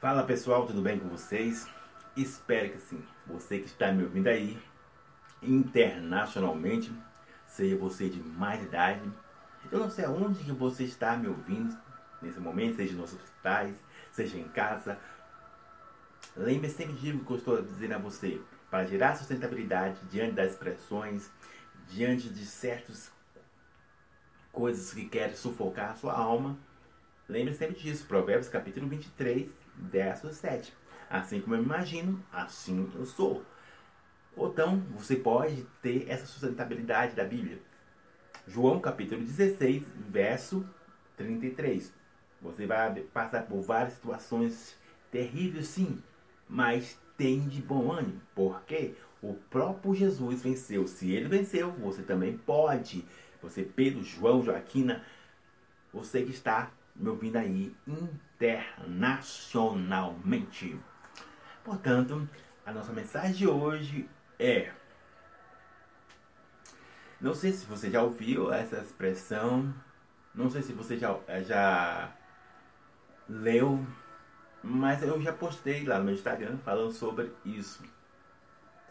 Fala pessoal, tudo bem com vocês? Espero que sim. Você que está me ouvindo aí, internacionalmente, seja você de mais idade, eu não sei aonde que você está me ouvindo nesse momento, seja nos hospitais, seja em casa. Lembre sempre de que eu estou dizendo a você, para gerar sustentabilidade diante das pressões, diante de certas coisas que querem sufocar a sua alma. Lembre sempre disso, Provérbios capítulo 23, verso 7. Assim como eu imagino, assim eu sou. Ou então, você pode ter essa sustentabilidade da Bíblia. João capítulo 16, verso 33. Você vai passar por várias situações terríveis, sim, mas tem de bom ânimo, porque o próprio Jesus venceu. Se ele venceu, você também pode. Você, Pedro, João, Joaquina, você que está me ouvindo aí internacionalmente. Portanto, a nossa mensagem de hoje é. Não sei se você já ouviu essa expressão, não sei se você já, já leu, mas eu já postei lá no Instagram falando sobre isso.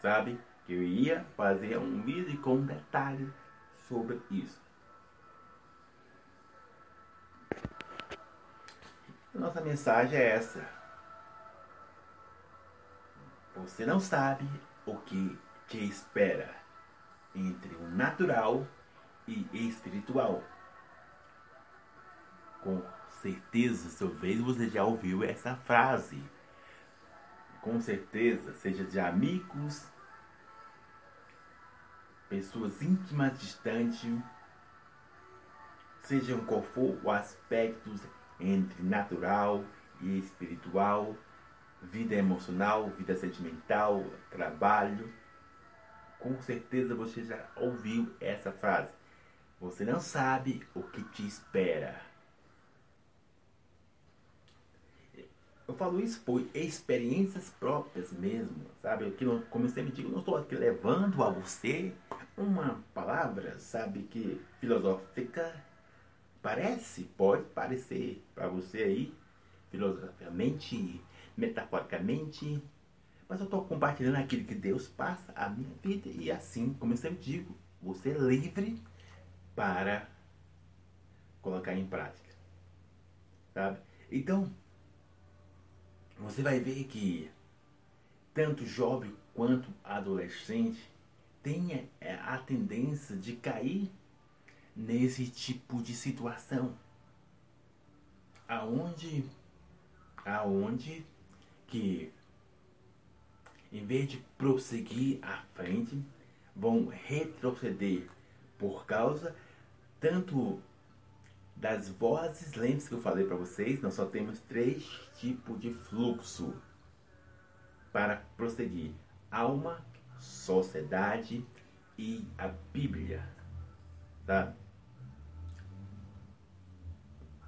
Sabe? Que eu ia fazer um vídeo com detalhes sobre isso. Nossa mensagem é essa. Você não sabe o que te espera entre o natural e espiritual. Com certeza, talvez você já ouviu essa frase. Com certeza, seja de amigos, pessoas íntimas distantes, sejam qual for o aspecto entre natural e espiritual, vida emocional, vida sentimental, trabalho. Com certeza você já ouviu essa frase. Você não sabe o que te espera. Eu falo isso por experiências próprias mesmo, sabe? Eu, como eu sempre digo, não estou aqui levando a você uma palavra, sabe, que filosófica parece, pode parecer para você aí, filosoficamente, metaforicamente, mas eu estou compartilhando aquilo que Deus passa a minha vida e assim, como eu sempre digo, você é livre para colocar em prática, sabe? Então, você vai ver que tanto jovem quanto adolescente tem é, a tendência de cair nesse tipo de situação. Aonde aonde que em vez de prosseguir à frente, vão retroceder por causa tanto das vozes, lembre-se que eu falei para vocês, nós só temos três tipos de fluxo para prosseguir: alma, sociedade e a Bíblia. Tá?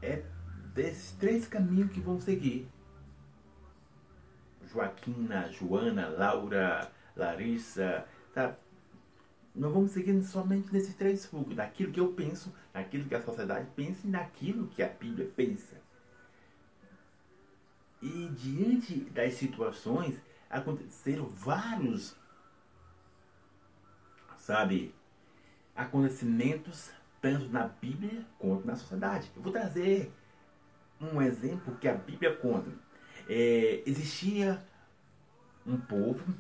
É desses três caminhos que vão seguir. Joaquina, Joana, Laura, Larissa, tá? Nós vamos seguir somente nesses três fluxos, naquilo que eu penso, naquilo que a sociedade pensa e naquilo que a Bíblia pensa. E diante das situações, aconteceram vários, sabe, acontecimentos, tanto na Bíblia quanto na sociedade. Eu vou trazer um exemplo que a Bíblia conta. É, existia um povo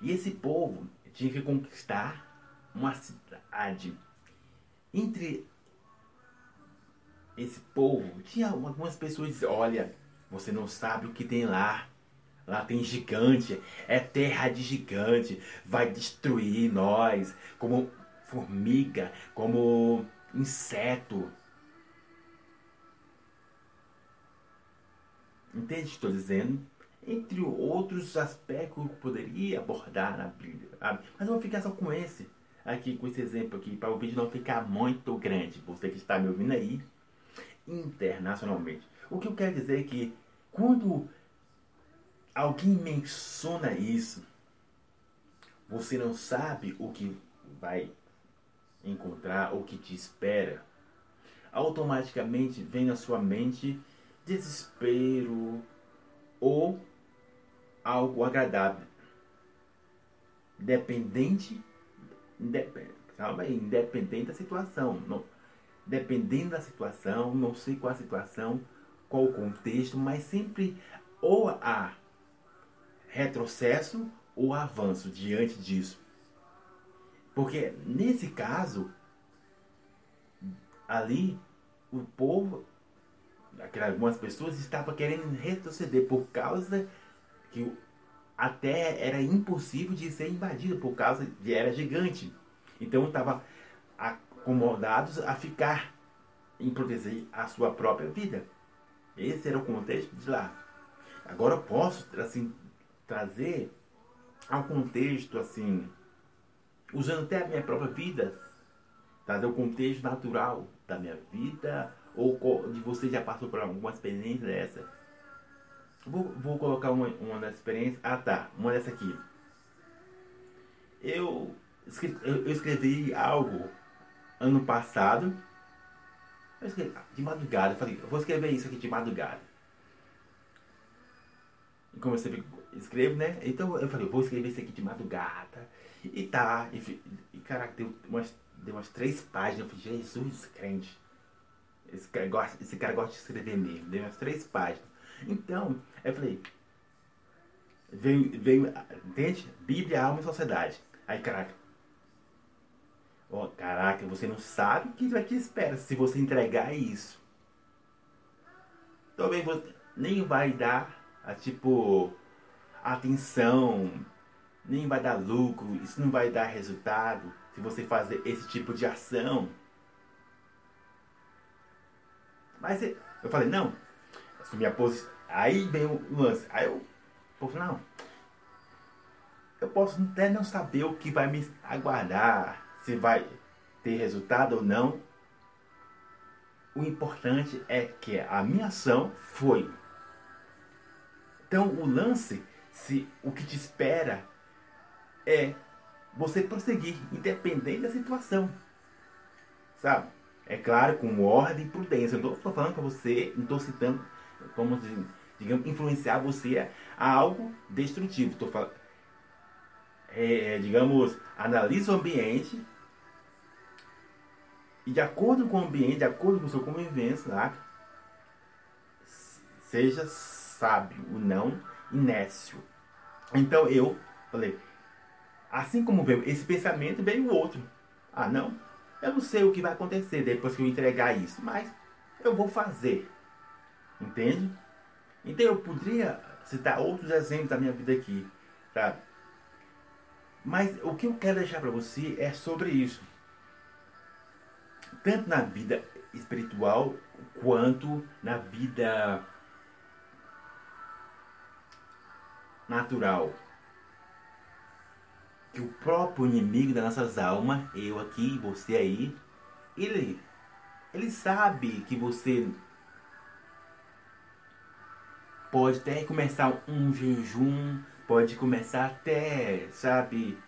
e esse povo tinha que conquistar uma cidade. Entre esse povo, tinha algumas pessoas que diziam, olha, você não sabe o que tem lá. Lá tem gigante, é terra de gigante, vai destruir nós, como formiga, como inseto. Entende o que estou dizendo? Entre outros aspectos que eu poderia abordar na Bíblia. Mas eu vou ficar só com esse aqui com esse exemplo aqui, para o vídeo não ficar muito grande. Você que está me ouvindo aí, internacionalmente. O que eu quero dizer é que quando alguém menciona isso, você não sabe o que vai encontrar, o que te espera. Automaticamente vem na sua mente desespero, ou algo agradável. Dependente, independente, calma aí, independente da situação. Não, dependendo da situação, não sei qual a situação, qual o contexto, mas sempre ou há retrocesso ou avanço diante disso. Porque nesse caso, ali, o povo, algumas pessoas estavam querendo retroceder por causa que a terra era impossível de ser invadida por causa de era gigante. Então estavam acomodados a ficar em proteger a sua própria vida. Esse era o contexto de lá. Agora eu posso assim trazer ao contexto assim, usando até a minha própria vida, trazer o contexto natural da minha vida ou de você já passou por alguma experiência dessa. Vou, vou colocar uma, uma das experiências. Ah tá, uma dessa aqui. Eu, eu escrevi algo ano passado. Escrevi, de madrugada. Eu falei, eu vou escrever isso aqui de madrugada. E como eu sempre escrevo, né? Então eu falei, eu vou escrever isso aqui de madrugada. E tá. E, e caraca, deu umas, deu umas três páginas. Eu falei, Jesus, crente. Esse cara, gosta, esse cara gosta de escrever mesmo. Deu umas três páginas. Então, eu falei, veio, veio, entende? Bíblia, alma e sociedade. Aí, caraca. Oh, caraca, você não sabe o que vai te espera se você entregar isso. Também você nem vai dar a tipo atenção, nem vai dar lucro, isso não vai dar resultado se você fazer esse tipo de ação. Mas eu falei, não, assumi a posição. Aí vem o lance. Aí eu, pô, não, eu posso até não saber o que vai me aguardar, se vai ter resultado ou não. O importante é que a minha ação foi. Então o lance se o que te espera é você prosseguir, independente da situação. Sabe? É claro, com ordem e prudência. Eu não estou falando para você, não estou citando como, digamos, influenciar você a algo destrutivo. Estou falando, é, é, digamos, analise o ambiente e de acordo com o ambiente, de acordo com o seu convivência, tá? seja sábio, não inércio. Então eu falei, assim como veio esse pensamento, veio o outro. Ah, não, eu não sei o que vai acontecer depois que eu entregar isso, mas eu vou fazer. Entende? Então eu poderia citar outros exemplos da minha vida aqui, sabe? Mas o que eu quero deixar para você é sobre isso. Tanto na vida espiritual quanto na vida natural. Que o próprio inimigo das nossas almas, eu aqui, você aí, ele, ele sabe que você pode até começar um jejum, pode começar até, sabe,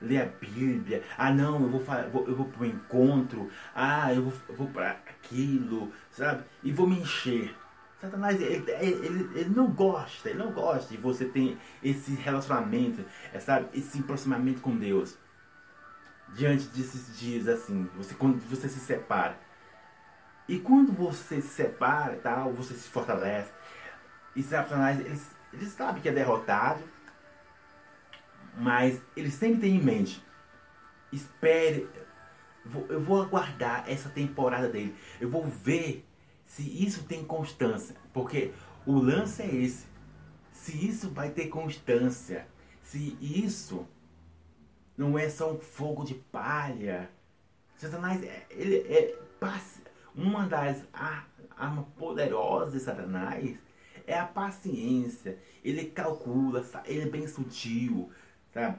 ler a Bíblia. Ah, não, eu vou, eu vou para o encontro. Ah, eu vou, eu vou para aquilo, sabe? E vou me encher. Satanás, ele, ele, ele não gosta, ele não gosta de você ter esse relacionamento, é, sabe? Esse aproximamento com Deus. Diante desses dias, assim, você, quando você se separa. E quando você se separa tal, você se fortalece. E Satanás, ele, ele sabe que é derrotado, mas ele sempre tem em mente. Espere, eu vou aguardar essa temporada dele. Eu vou ver se isso tem constância. Porque o lance é esse. Se isso vai ter constância. Se isso não é só um fogo de palha. Satanás, é, ele é uma das armas poderosas de Satanás é a paciência. Ele calcula, ele é bem sutil, sabe?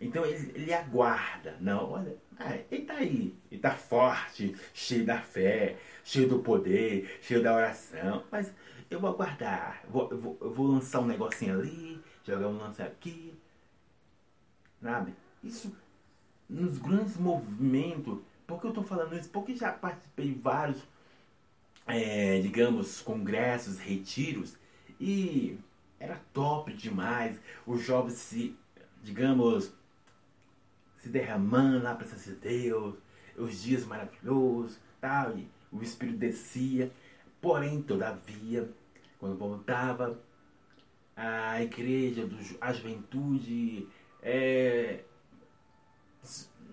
Então ele, ele aguarda. Não, olha, é, ele tá aí. Ele tá forte, cheio da fé, cheio do poder, cheio da oração. Mas eu vou aguardar. Vou, eu vou, eu vou lançar um negocinho ali, jogar um lance aqui. Sabe? Isso nos grandes movimentos. Por que eu tô falando isso? Porque já participei de vários, é, digamos, congressos, retiros. E era top demais. Os jovens se, digamos, se derramando na presença de Deus, os dias maravilhosos, tal, e o Espírito descia. Porém, todavia, quando voltava a igreja, a juventude, é,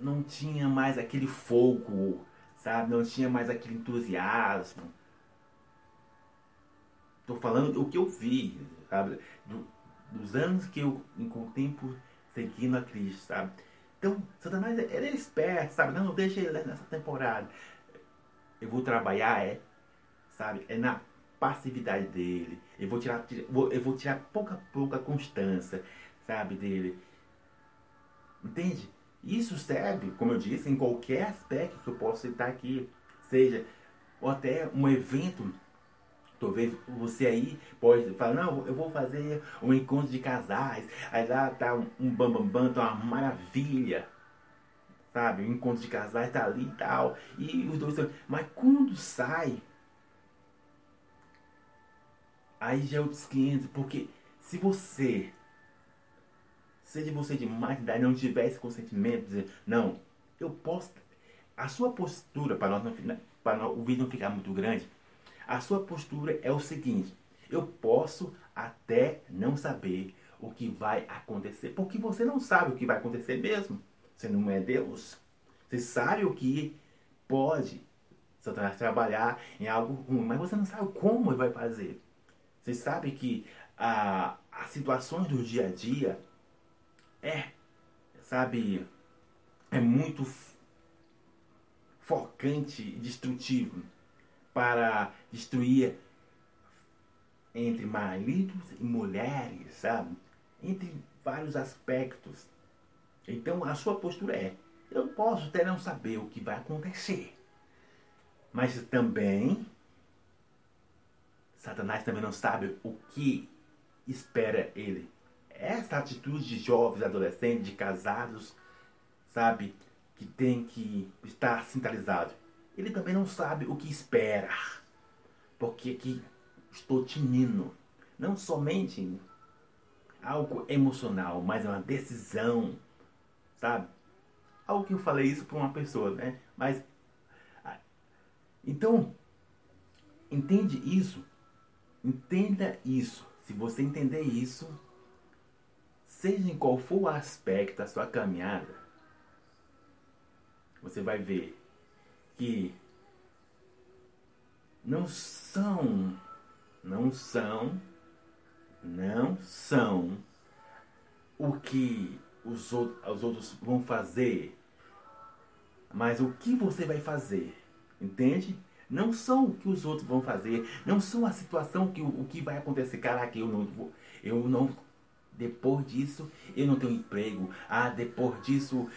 não tinha mais aquele fogo, sabe? Não tinha mais aquele entusiasmo. Estou falando o que eu vi, sabe? Do, dos anos que eu, o tempo, seguindo a Cristo, sabe? Então, Satanás, ele é esperto, sabe? Não, deixa ele nessa temporada. Eu vou trabalhar, é, sabe? É na passividade dele. Eu vou tirar, eu vou tirar pouco a pouco a constância, sabe, dele. Entende? Isso serve, como eu disse, em qualquer aspecto que eu possa citar aqui. Seja, ou até um evento Talvez você aí pode falar, não, eu vou fazer um encontro de casais. Aí lá tá um bambambam, bam, bam, tá uma maravilha. Sabe? O encontro de casais tá ali e tal. E os dois. Mas quando sai. Aí já é outros 500. Porque se você. Seja você de mais idade, não tivesse consentimento, dizer, não, eu posso. A sua postura, para, nós para o vídeo não ficar muito grande, a sua postura é o seguinte: eu posso até não saber o que vai acontecer, porque você não sabe o que vai acontecer mesmo. Você não é Deus. Você sabe o que pode Satanás trabalhar em algo ruim, mas você não sabe como ele vai fazer. Você sabe que a, as situações do dia a dia é, sabe, é muito focante e destrutivo para destruir entre maridos e mulheres, sabe? Entre vários aspectos. Então a sua postura é: eu posso até não saber o que vai acontecer, mas também Satanás também não sabe o que espera ele. Essa atitude de jovens, adolescentes, de casados, sabe, que tem que estar sintonizado ele também não sabe o que espera. Porque aqui estou tinindo. Não somente algo emocional, mas uma decisão, sabe? Algo que eu falei isso para uma pessoa, né? Mas então entende isso, entenda isso. Se você entender isso, seja em qual for o aspecto da sua caminhada, você vai ver que não são, não são, não são o que os, os outros vão fazer, mas o que você vai fazer, entende? Não são o que os outros vão fazer, não são a situação que o, que vai acontecer. Caraca, eu não vou, eu não depois disso eu não tenho emprego. Ah, depois disso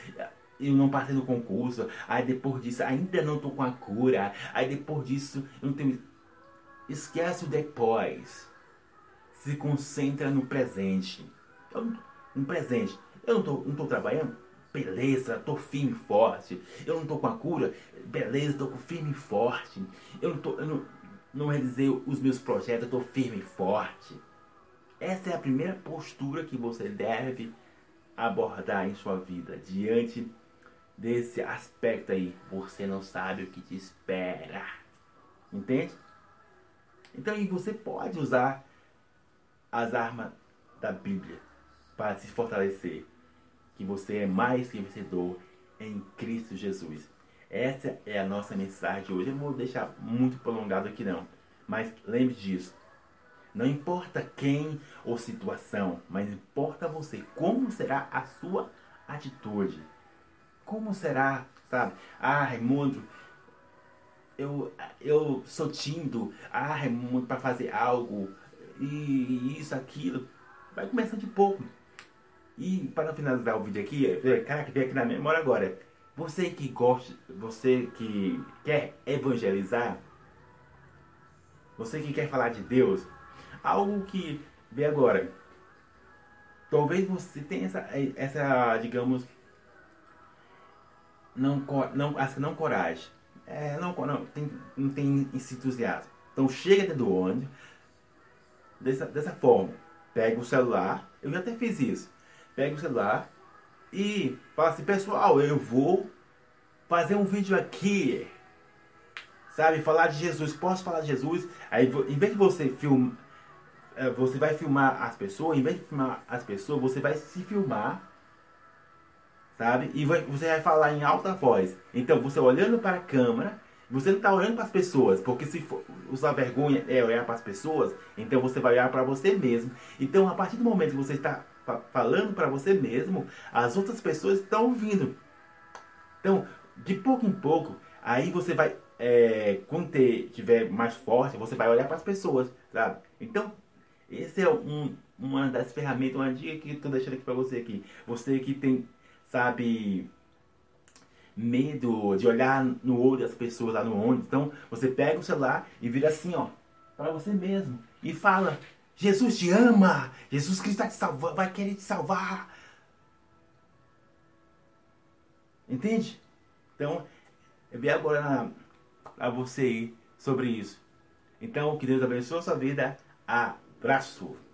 eu não passei no concurso, aí depois disso ainda não tô com a cura, aí depois disso eu não tenho. Esquece o depois. Se concentra no presente. Eu, no presente. Eu não tô, não tô trabalhando? Beleza, tô firme e forte. Eu não tô com a cura? Beleza, tô firme e forte. Eu não tô. Eu não, não realizei os meus projetos, eu tô firme e forte. Essa é a primeira postura que você deve abordar em sua vida diante desse aspecto aí. Você não sabe o que te espera. Entende? Então aí você pode usar as armas da Bíblia para se fortalecer. Que você é mais que vencedor em Cristo Jesus. Essa é a nossa mensagem hoje. Eu não vou deixar muito prolongado aqui não. Mas lembre disso. Não importa quem ou situação, mas importa você. Como será a sua atitude? Como será, sabe? Ah, Raimundo, eu, eu sou tímido. Ah, Raimundo, para fazer algo. E isso, aquilo. Vai começar de pouco. E para finalizar o vídeo aqui, cara que veio aqui na memória agora. Você que gosta, você que quer evangelizar, você que quer falar de Deus, algo que vê agora. Talvez você tenha essa, essa digamos, não, não, acho que não coragem. É, não, não, tem, não tem entusiasmo. Então chega dentro do ônibus dessa, dessa forma. pega o celular, eu já até fiz isso. Pega o celular e fala assim, pessoal, eu vou fazer um vídeo aqui. Sabe, falar de Jesus, posso falar de Jesus? Aí em vez de você filmar, é, você vai filmar as pessoas, em vez de filmar as pessoas, você vai se filmar, sabe? E vai, você vai falar em alta voz. Então, você olhando para a câmera, você não está olhando para as pessoas, porque se for, usar vergonha é olhar para as pessoas, então você vai olhar para você mesmo. Então, a partir do momento que você está falando para você mesmo, as outras pessoas estão ouvindo. Então, de pouco em pouco, aí você vai, é, quando tiver mais forte, você vai olhar para as pessoas, sabe? Então, esse é um, uma das ferramentas, uma dica que estou deixando aqui para você aqui. Você que tem, sabe, medo de olhar no olho das pessoas lá no ônibus. Então, você pega o celular e vira assim, ó, para você mesmo. E fala, Jesus te ama! Jesus Cristo vai te salvar, vai querer te salvar. Entende? Então, é bem agora a você sobre isso. Então, que Deus abençoe a sua vida. Abraço!